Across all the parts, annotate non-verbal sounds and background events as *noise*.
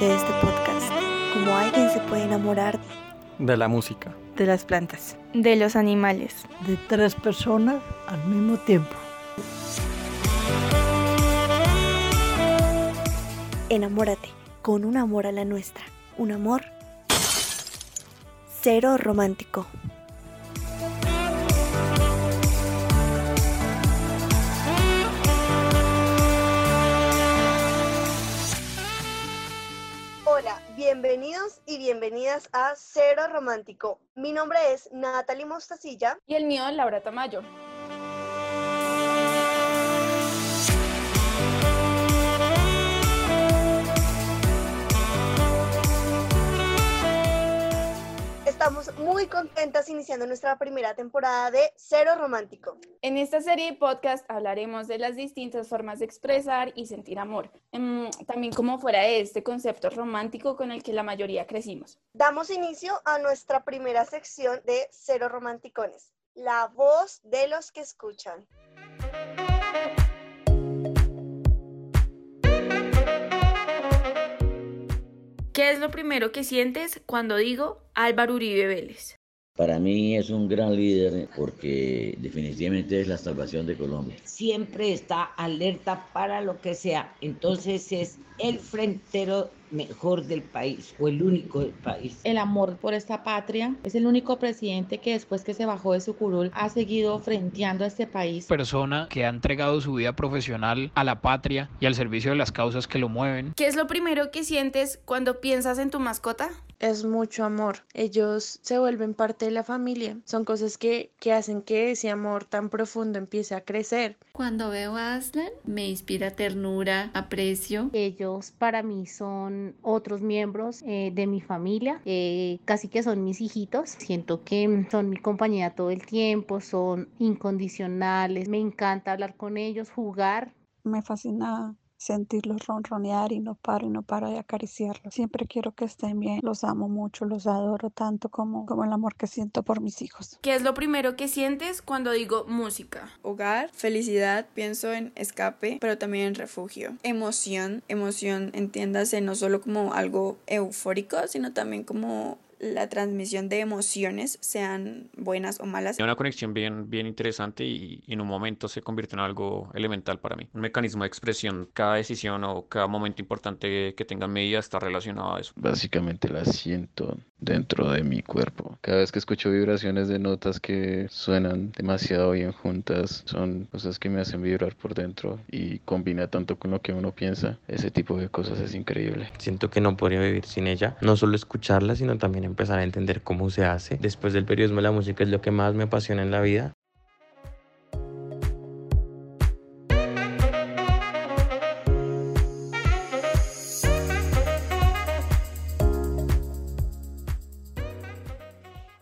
de este podcast, como alguien se puede enamorar de la música, de las plantas, de los animales, de tres personas al mismo tiempo. Enamórate con un amor a la nuestra, un amor cero romántico. Bienvenidos y bienvenidas a Cero Romántico. Mi nombre es Natalie Mostacilla. Y el mío, Laura Tamayo. Estamos muy contentas iniciando nuestra primera temporada de Cero Romántico. En esta serie de podcast hablaremos de las distintas formas de expresar y sentir amor, em, también como fuera de este concepto romántico con el que la mayoría crecimos. Damos inicio a nuestra primera sección de Cero Romanticones, la voz de los que escuchan. ¿Qué es lo primero que sientes cuando digo Álvaro Uribe Vélez? Para mí es un gran líder porque definitivamente es la salvación de Colombia. Siempre está alerta para lo que sea. Entonces es el frentero mejor del país o el único del país. El amor por esta patria es el único presidente que después que se bajó de su curul ha seguido frenteando a este país. Persona que ha entregado su vida profesional a la patria y al servicio de las causas que lo mueven. ¿Qué es lo primero que sientes cuando piensas en tu mascota? Es mucho amor. Ellos se vuelven parte de la familia. Son cosas que, que hacen que ese amor tan profundo empiece a crecer. Cuando veo a Aslan me inspira ternura, aprecio. Ellos para mí son otros miembros eh, de mi familia, eh, casi que son mis hijitos. Siento que son mi compañía todo el tiempo, son incondicionales. Me encanta hablar con ellos, jugar. Me fascina sentirlos ronronear y no paro y no paro de acariciarlos. Siempre quiero que estén bien, los amo mucho, los adoro tanto como, como el amor que siento por mis hijos. ¿Qué es lo primero que sientes cuando digo música? Hogar, felicidad, pienso en escape, pero también en refugio. Emoción, emoción, entiéndase no solo como algo eufórico, sino también como la transmisión de emociones, sean buenas o malas. Una conexión bien, bien interesante y, y, en un momento se convirtió en algo elemental para mí. Un mecanismo de expresión. Cada decisión o cada momento importante que tenga en mi vida está relacionado a eso. Básicamente la siento dentro de mi cuerpo. Cada vez que escucho vibraciones de notas que suenan demasiado bien juntas, son cosas que me hacen vibrar por dentro y combina tanto con lo que uno piensa. Ese tipo de cosas es increíble. Siento que no podría vivir sin ella. No solo escucharla, sino también empezar a entender cómo se hace. Después del periodismo, la música es lo que más me apasiona en la vida.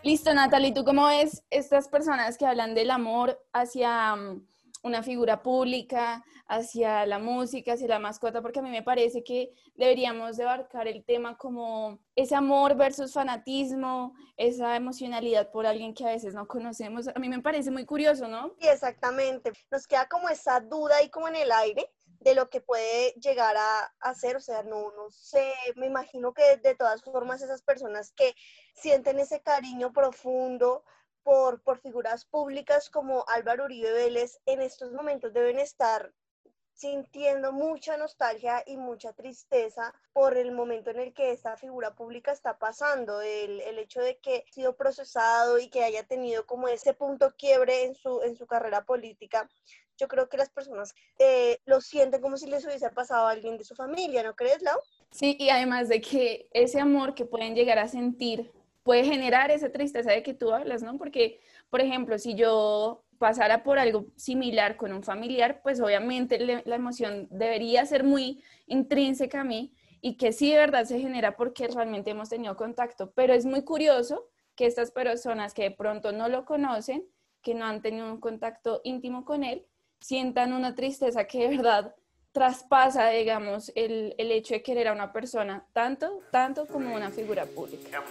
Listo, Natalie, ¿tú cómo ves estas personas que hablan del amor hacia una figura pública, hacia la música, hacia la mascota? Porque a mí me parece que deberíamos abarcar el tema como ese amor versus fanatismo, esa emocionalidad por alguien que a veces no conocemos. A mí me parece muy curioso, ¿no? Sí, exactamente. Nos queda como esa duda ahí como en el aire de lo que puede llegar a hacer, o sea, no, no sé, me imagino que de todas formas esas personas que sienten ese cariño profundo por, por figuras públicas como Álvaro Uribe Vélez, en estos momentos deben estar sintiendo mucha nostalgia y mucha tristeza por el momento en el que esta figura pública está pasando, el, el, hecho de que ha sido procesado y que haya tenido como ese punto quiebre en su, en su carrera política. Yo creo que las personas eh, lo sienten como si les hubiese pasado a alguien de su familia, ¿no crees, Lau? Sí, y además de que ese amor que pueden llegar a sentir puede generar esa tristeza de que tú hablas, ¿no? Porque, por ejemplo, si yo pasara por algo similar con un familiar, pues obviamente le, la emoción debería ser muy intrínseca a mí y que sí de verdad se genera porque realmente hemos tenido contacto. Pero es muy curioso que estas personas que de pronto no lo conocen, que no han tenido un contacto íntimo con él, sientan una tristeza que de verdad traspasa, digamos, el, el hecho de querer a una persona tanto, tanto como una figura pública.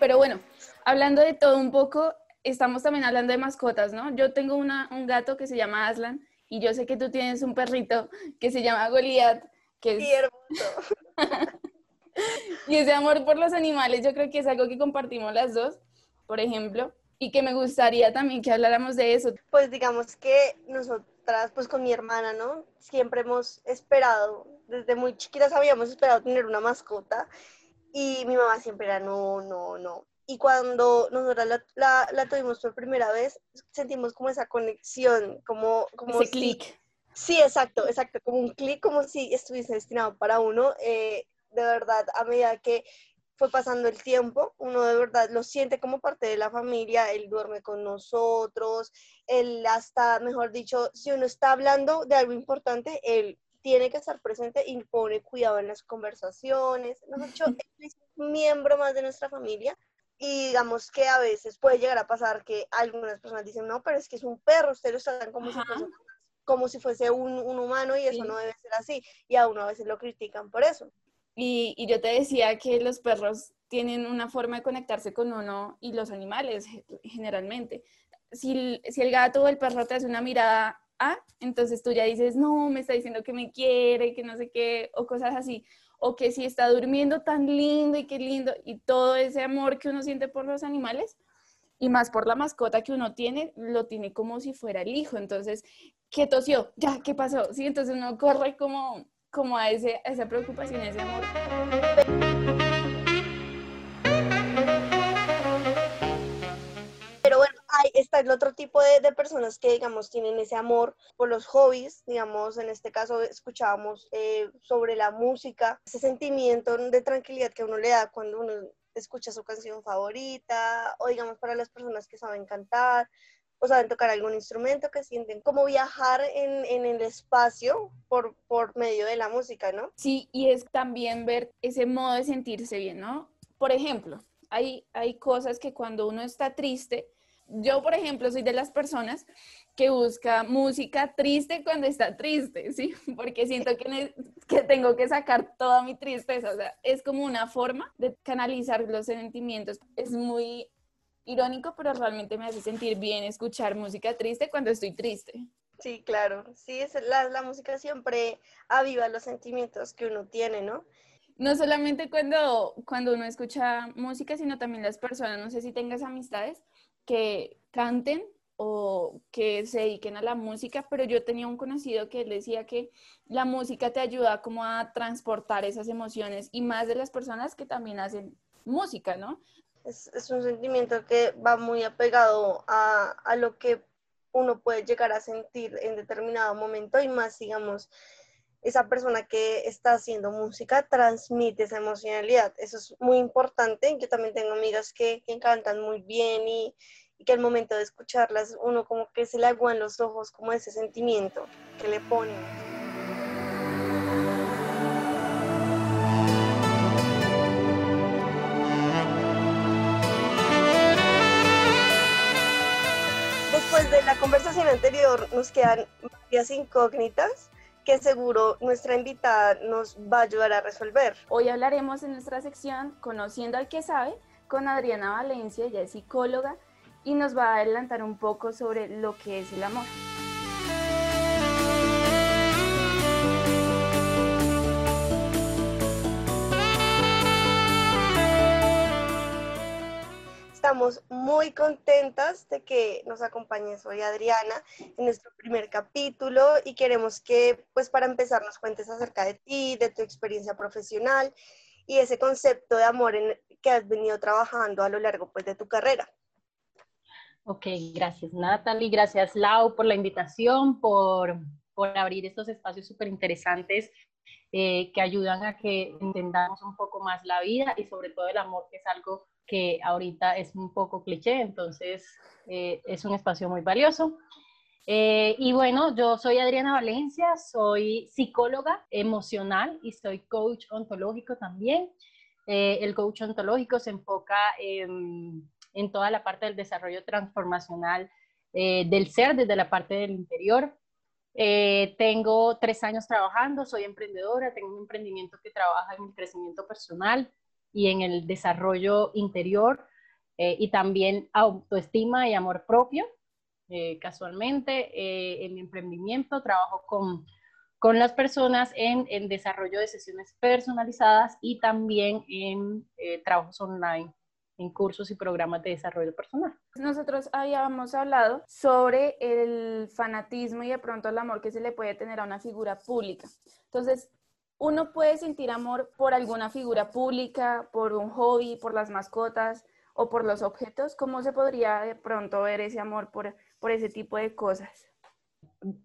Pero bueno, hablando de todo un poco, estamos también hablando de mascotas, ¿no? Yo tengo una, un gato que se llama Aslan y yo sé que tú tienes un perrito que se llama Goliath, que es... Sí, hermoso. *laughs* y ese amor por los animales yo creo que es algo que compartimos las dos, por ejemplo, y que me gustaría también que habláramos de eso. Pues digamos que nosotras, pues con mi hermana, ¿no? Siempre hemos esperado, desde muy chiquitas habíamos esperado tener una mascota y mi mamá siempre era no, no, no. Y cuando nosotras la, la, la tuvimos por primera vez, sentimos como esa conexión, como... como Ese si- clic. Sí, exacto, exacto, como un clic, como si estuviese destinado para uno. eh, de verdad, a medida que fue pasando el tiempo, uno de verdad lo siente como parte de la familia, él duerme con nosotros, él hasta, mejor dicho, si uno está hablando de algo importante, él tiene que estar presente y pone cuidado en las conversaciones. Mejor dicho, él es un miembro más de nuestra familia. Y digamos que a veces puede llegar a pasar que algunas personas dicen, no, pero es que es un perro, ustedes lo tratan como si fuese como si fuese un, un humano y eso Sí. no debe ser así. Y a uno a veces lo critican por eso. Y, yo te decía que los perros tienen una forma de conectarse con uno y los animales ge- generalmente. Si, si el gato o el perro te hace una mirada A, entonces tú ya dices, no, me está diciendo que me quiere, que no sé qué, o cosas así. O que si está durmiendo tan lindo y qué lindo, y todo ese amor que uno siente por los animales, y más por la mascota que uno tiene, lo tiene como si fuera el hijo. Entonces, ¿qué tosió? Ya, ¿qué pasó? Sí, entonces uno corre como, como a, ese, a esa preocupación, a ese amor. Pero bueno, hay, está el otro tipo de, de personas que, digamos, tienen ese amor por los hobbies. Digamos, en este caso escuchábamos eh, sobre la música, ese sentimiento de tranquilidad que uno le da cuando uno escucha su canción favorita, o digamos para las personas que saben cantar, o saben tocar algún instrumento, que sienten como viajar en, en el espacio por, por medio de la música, ¿no? Sí, y es también ver ese modo de sentirse bien, ¿no? Por ejemplo, hay, hay cosas que cuando uno está triste, yo, por ejemplo, soy de las personas que busca música triste cuando está triste, ¿sí? *laughs* Porque siento que, que tengo que sacar toda mi tristeza, o sea, es como una forma de canalizar los sentimientos. Es muy irónico, pero realmente me hace sentir bien escuchar música triste cuando estoy triste. Sí, claro. Sí, es, la, la música siempre aviva los sentimientos que uno tiene, ¿no? No solamente cuando, cuando uno escucha música, sino también las personas, no sé si tengas amistades que canten o que se dediquen a la música, pero yo tenía un conocido que él decía que la música te ayuda como a transportar esas emociones y más de las personas que también hacen música, ¿no? Es, es un sentimiento que va muy apegado a, a lo que uno puede llegar a sentir en determinado momento y más, digamos, esa persona que está haciendo música transmite esa emocionalidad. Eso es muy importante. Yo también tengo amigas que, que cantan muy bien y, y que al momento de escucharlas uno como que se le aguan los ojos como ese sentimiento que le ponen. Después de la conversación anterior nos quedan varias incógnitas que seguro nuestra invitada nos va a ayudar a resolver. Hoy hablaremos en nuestra sección Conociendo al que sabe con Adriana Valencia, ella es psicóloga y nos va a adelantar un poco sobre lo que es el amor. Estamos muy contentas de que nos acompañes hoy Adriana en nuestro primer capítulo y queremos que pues para empezar nos cuentes acerca de ti, de tu experiencia profesional y ese concepto de amor en que has venido trabajando a lo largo pues de tu carrera. Ok, gracias Natalie, gracias Lau por la invitación, por, por abrir estos espacios súper interesantes eh, que ayudan a que entendamos un poco más la vida y sobre todo el amor, que es algo que ahorita es un poco cliché, entonces eh, es un espacio muy valioso. Eh, y bueno, yo soy Adriana Valencia, soy psicóloga emocional y soy coach ontológico también. Eh, el coach ontológico se enfoca en, toda la parte del desarrollo transformacional del ser desde la parte del interior. Tengo tres años trabajando, soy emprendedora, tengo un emprendimiento que trabaja en el crecimiento personal y en el desarrollo interior. eh, y también autoestima y amor propio. Eh, casualmente, eh, en mi emprendimiento trabajo con, con las personas en, en, desarrollo de sesiones personalizadas y también en trabajos online en cursos y programas de desarrollo personal. Nosotros habíamos hablado sobre el fanatismo y de pronto el amor que se le puede tener a una figura pública. Entonces, uno puede sentir amor por alguna figura pública, por un hobby, por las mascotas o por los objetos. ¿Cómo se podría de pronto ver ese amor por, por ese tipo de cosas?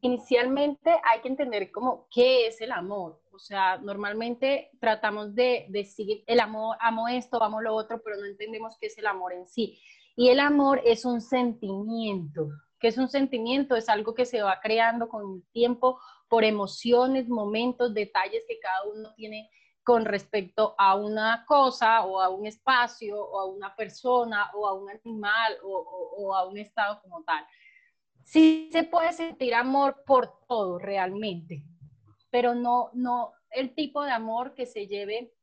Inicialmente hay que entender cómo qué es el amor. O sea, normalmente tratamos de decir el amor, amo esto, amo lo otro, pero no entendemos qué es el amor en sí. Y el amor es un sentimiento. ¿Qué es un sentimiento? Es algo que se va creando con el tiempo por emociones, momentos, detalles que cada uno tiene con respecto a una cosa o a un espacio o a una persona o a un animal o, a un estado como tal. Sí se puede sentir amor por todo realmente, pero no, no el tipo de amor que se lleve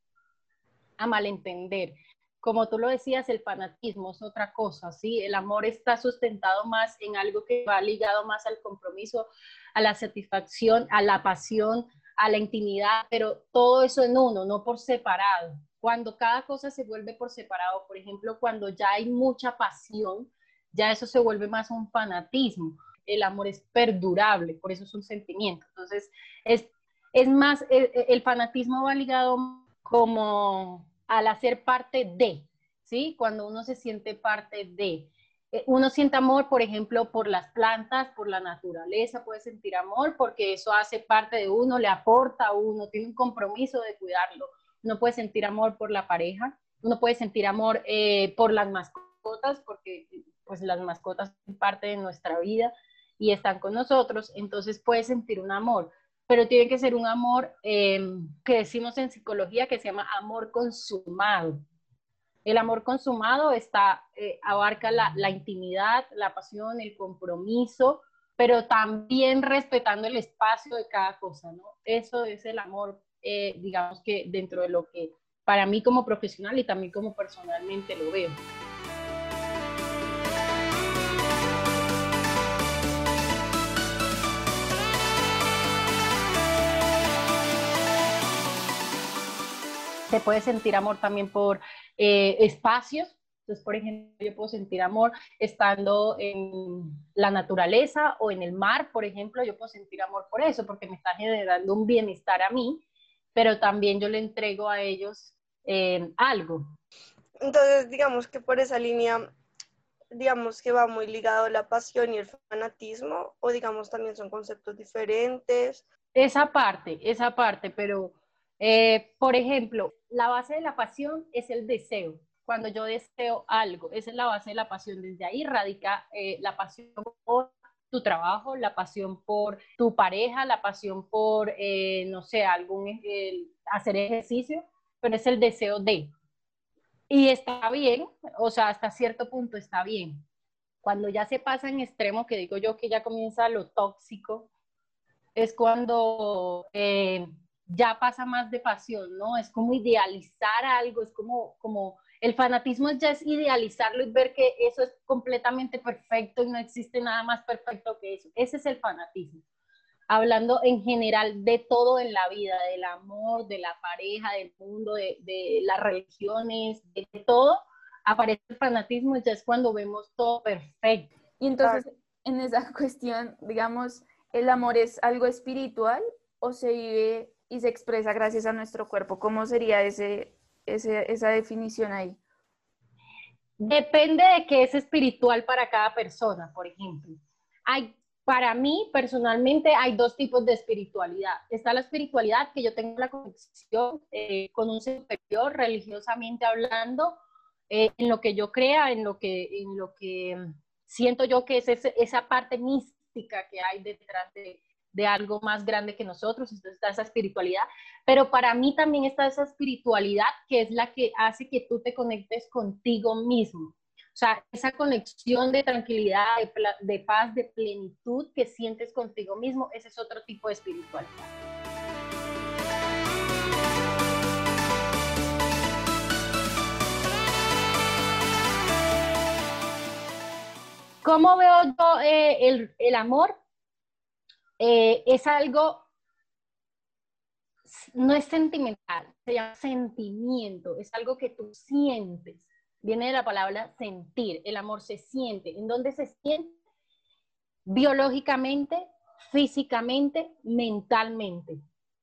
a malentender. Como tú lo decías, el fanatismo es otra cosa, ¿sí? El amor está sustentado más en algo que va ligado más al compromiso, a la satisfacción, a la pasión, a la intimidad, pero todo eso en uno, no por separado. Cuando cada cosa se vuelve por separado, por ejemplo, cuando ya hay mucha pasión, ya eso se vuelve más un fanatismo. El amor es perdurable, por eso es un sentimiento. Entonces, es, es más, el, el fanatismo va ligado como al hacer parte de, ¿sí? Cuando uno se siente parte de. Eh, uno siente amor, por ejemplo, por las plantas, por la naturaleza, puede sentir amor porque eso hace parte de uno, le aporta a uno, tiene un compromiso de cuidarlo. Uno puede sentir amor por la pareja, uno puede sentir amor eh, por las mascotas porque pues las mascotas son parte de nuestra vida y están con nosotros, entonces puede sentir un amor, pero tiene que ser un amor em, que decimos en psicología que se llama amor consumado. El amor consumado está, eh, abarca la, intimidad, la pasión, el compromiso, pero también respetando el espacio de cada cosa, ¿no? Eso es el amor, eh, digamos que dentro de lo que para mí como profesional y también como personalmente lo veo. Se puede sentir amor también por eh, espacios. Entonces, por ejemplo, yo puedo sentir amor estando en la naturaleza o en el mar, por ejemplo, yo puedo sentir amor por eso, porque me está generando un bienestar a mí, pero también yo le entrego a ellos eh, algo. Entonces, digamos que por esa línea, digamos que va muy ligado la pasión y el fanatismo, o digamos también son conceptos diferentes. Esa parte, esa parte, pero eh, por ejemplo, la base de la pasión es el deseo. Cuando yo deseo algo, esa es la base de la pasión. Desde ahí radica eh, la pasión por tu trabajo, la pasión por tu pareja, la pasión por, eh, no sé, algún hacer ejercicio, pero es el deseo de. Y está bien, o sea, hasta cierto punto está bien. Cuando ya se pasa en extremo, que digo yo que ya comienza lo tóxico, es cuando ya pasa más de pasión, ¿no? Es como idealizar algo, es como, como el fanatismo ya es idealizarlo y ver que eso es completamente perfecto y no existe nada más perfecto que eso. Ese es el fanatismo. Hablando en general de todo en la vida, del amor, de la pareja, del mundo, de, de las religiones, de todo, aparece el fanatismo ya es cuando vemos todo perfecto. Y entonces, en esa *laughs* cuestión, digamos, ¿el amor es algo espiritual o se vive y se expresa gracias a nuestro cuerpo. ¿Cómo sería ese, esa definición ahí? Depende de qué es espiritual para cada persona, por ejemplo. Hay, para mí, personalmente, hay dos tipos de espiritualidad. Está la espiritualidad que yo tengo la conexión eh, con un superior, religiosamente hablando, eh, en lo que yo crea, en lo que, en lo que siento yo que es esa parte mística que hay detrás de, de algo más grande que nosotros, entonces está esa espiritualidad, pero para mí también está esa espiritualidad que es la que hace que tú te conectes contigo mismo. O sea, esa conexión de tranquilidad, de, paz, de plenitud que sientes contigo mismo, ese es otro tipo de espiritualidad. ¿Cómo veo yo eh, el, amor? Eh, es algo, no es sentimental, se llama sentimiento, es algo que tú sientes. Viene de la palabra sentir, el amor se siente. ¿En dónde se siente? Biológicamente, físicamente, mentalmente.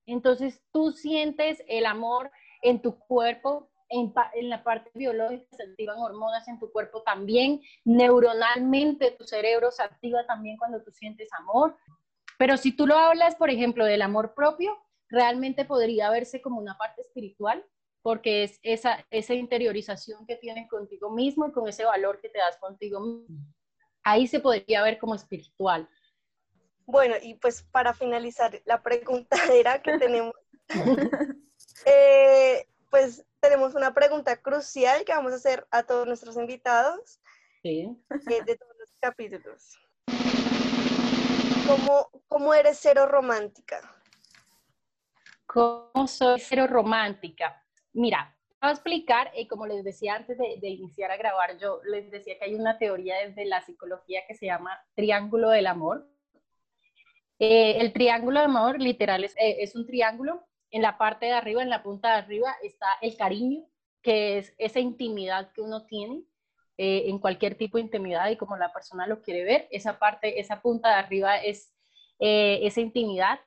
Entonces tú sientes el amor en tu cuerpo, en, la parte biológica se activan hormonas en tu cuerpo también, neuronalmente tu cerebro se activa también cuando tú sientes amor. Pero si tú lo hablas, por ejemplo, del amor propio, realmente podría verse como una parte espiritual, porque es esa, esa interiorización que tienes contigo mismo y con ese valor que te das contigo mismo. Ahí se podría ver como espiritual. Bueno, y pues para finalizar la preguntadera *laughs* que *laughs* tenemos, eh, pues tenemos una pregunta crucial que vamos a hacer a todos nuestros invitados sí. eh, de todos los capítulos. ¿Cómo, ¿Cómo, eres cero romántica? ¿Cómo soy cero romántica? Mira, voy a explicar, y como les decía antes de, de, iniciar a grabar, yo les decía que hay una teoría desde la psicología que se llama triángulo del amor, eh, el triángulo de amor literal es, eh, es, un triángulo. En la parte de arriba, en la punta de arriba, está el cariño, que es esa intimidad que uno tiene eh, en cualquier tipo de intimidad y como la persona lo quiere ver. Esa parte, esa punta de arriba es esa intimidad.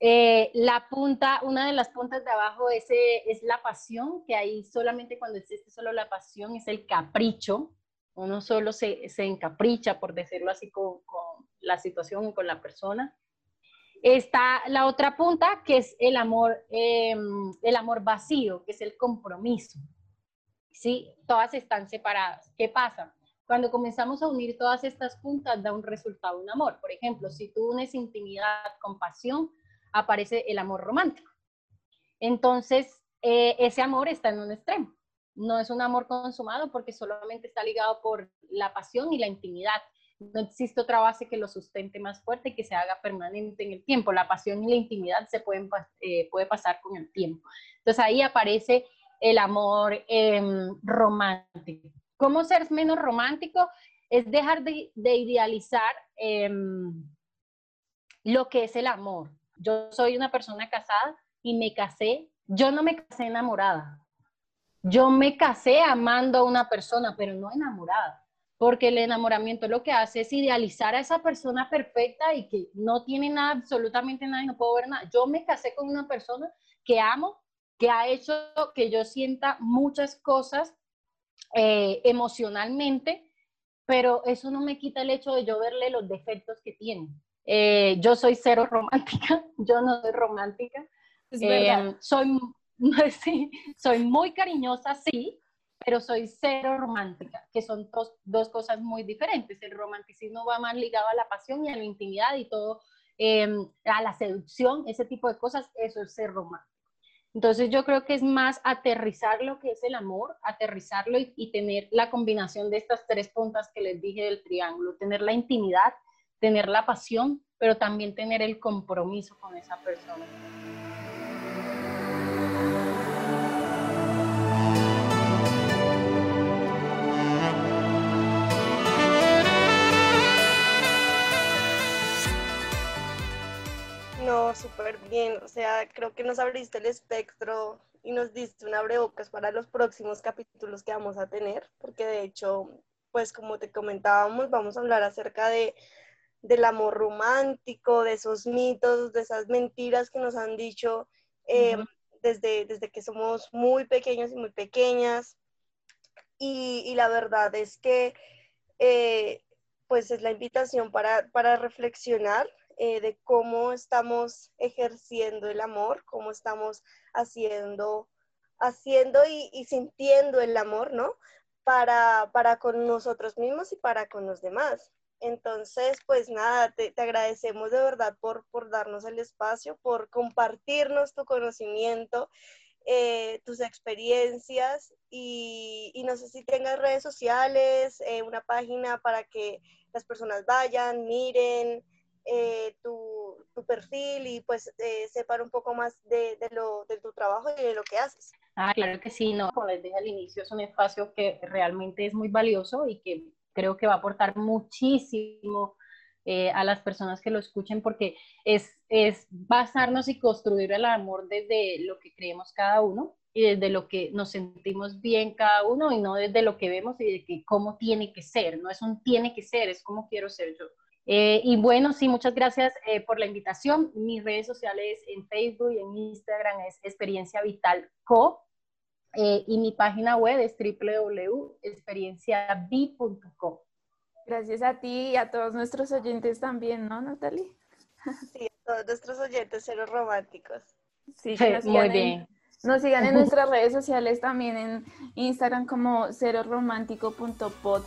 la punta, una de las puntas de abajo es, es la pasión, que ahí solamente cuando existe solo la pasión es el capricho. Uno solo se, se encapricha, por decirlo así, con, con la situación y con la persona. Está la otra punta, que es el amor, em, el amor vacío, que es el compromiso. ¿Sí? Todas están separadas. ¿Qué pasa? Cuando comenzamos a unir todas estas puntas, da un resultado, un amor. Por ejemplo, si tú unes intimidad con pasión, aparece el amor romántico. Entonces, eh, ese amor está en un extremo. No es un amor consumado porque solamente está ligado por la pasión y la intimidad no existe otra base que lo sustente más fuerte y que se haga permanente en el tiempo. La pasión y la intimidad se pueden eh, puede pasar con el tiempo. Entonces ahí aparece el amor em, romántico. ¿Cómo ser menos romántico? Es dejar de, idealizar em, lo que es el amor. Yo soy una persona casada y me casé, yo no me casé enamorada. Yo me casé amando a una persona, pero no enamorada porque el enamoramiento lo que hace es idealizar a esa persona perfecta y que no tiene nada, absolutamente nada y no puedo ver nada. Yo me casé con una persona que amo, que ha hecho que yo sienta muchas cosas eh, emocionalmente, pero eso no me quita el hecho de yo verle los defectos que tiene. Eh, yo soy cero romántica, *laughs* yo no soy romántica. Es verdad. Eh, soy, *laughs* sí, soy muy cariñosa, sí, pero soy cero romántica, que son dos, dos, cosas muy diferentes. El romanticismo va más ligado a la pasión y a la intimidad y todo, em, a la seducción, ese tipo de cosas, eso es ser romántico. Entonces yo creo que es más aterrizar lo que es el amor, aterrizarlo y, tener la combinación de estas tres puntas que les dije del triángulo, tener la intimidad, tener la pasión, pero también tener el compromiso con esa persona. No, súper bien. O sea, creo que nos abriste el espectro y nos diste un abrebocas para los próximos capítulos que vamos a tener, porque de hecho, pues como te comentábamos, vamos a hablar acerca de del amor romántico, de esos mitos, de esas mentiras que nos han dicho eh, desde, desde que somos muy pequeños y muy pequeñas. Y, y la verdad es que, eh, pues es la invitación para, para reflexionar eh, de cómo estamos ejerciendo el amor, cómo estamos haciendo, haciendo y, sintiendo el amor, ¿no? Para, para, con nosotros mismos y para con los demás. Entonces, pues nada, te, agradecemos de verdad por, por, darnos el espacio, por compartirnos tu conocimiento, eh, tus experiencias y, y, no sé si tengas redes sociales, eh, una página para que las personas vayan, miren, eh, tu, tu, perfil y pues eh, un poco más de, de, lo, de tu trabajo y de lo que haces. Ah, claro que sí, no, como les dije al inicio, es un espacio que realmente es muy valioso y que creo que va a aportar muchísimo eh, a las personas que lo escuchen porque es, es basarnos y construir el amor desde lo que creemos cada uno y desde lo que nos sentimos bien cada uno y no desde lo que vemos y de que cómo tiene que ser, no es un tiene que ser, es como quiero ser yo. Eh, y bueno, sí, muchas gracias eh, por la invitación. Mis redes sociales en Facebook y en Instagram es Experiencia Vital Co. y mi página web es www.experienciavi.com. Gracias a ti y a todos nuestros oyentes también, ¿no, Natalie? *laughs* Sí, a todos nuestros oyentes cero románticos. Sí, muy bien. nos sigan en nuestras redes sociales también en Instagram como ceroromántico.pod.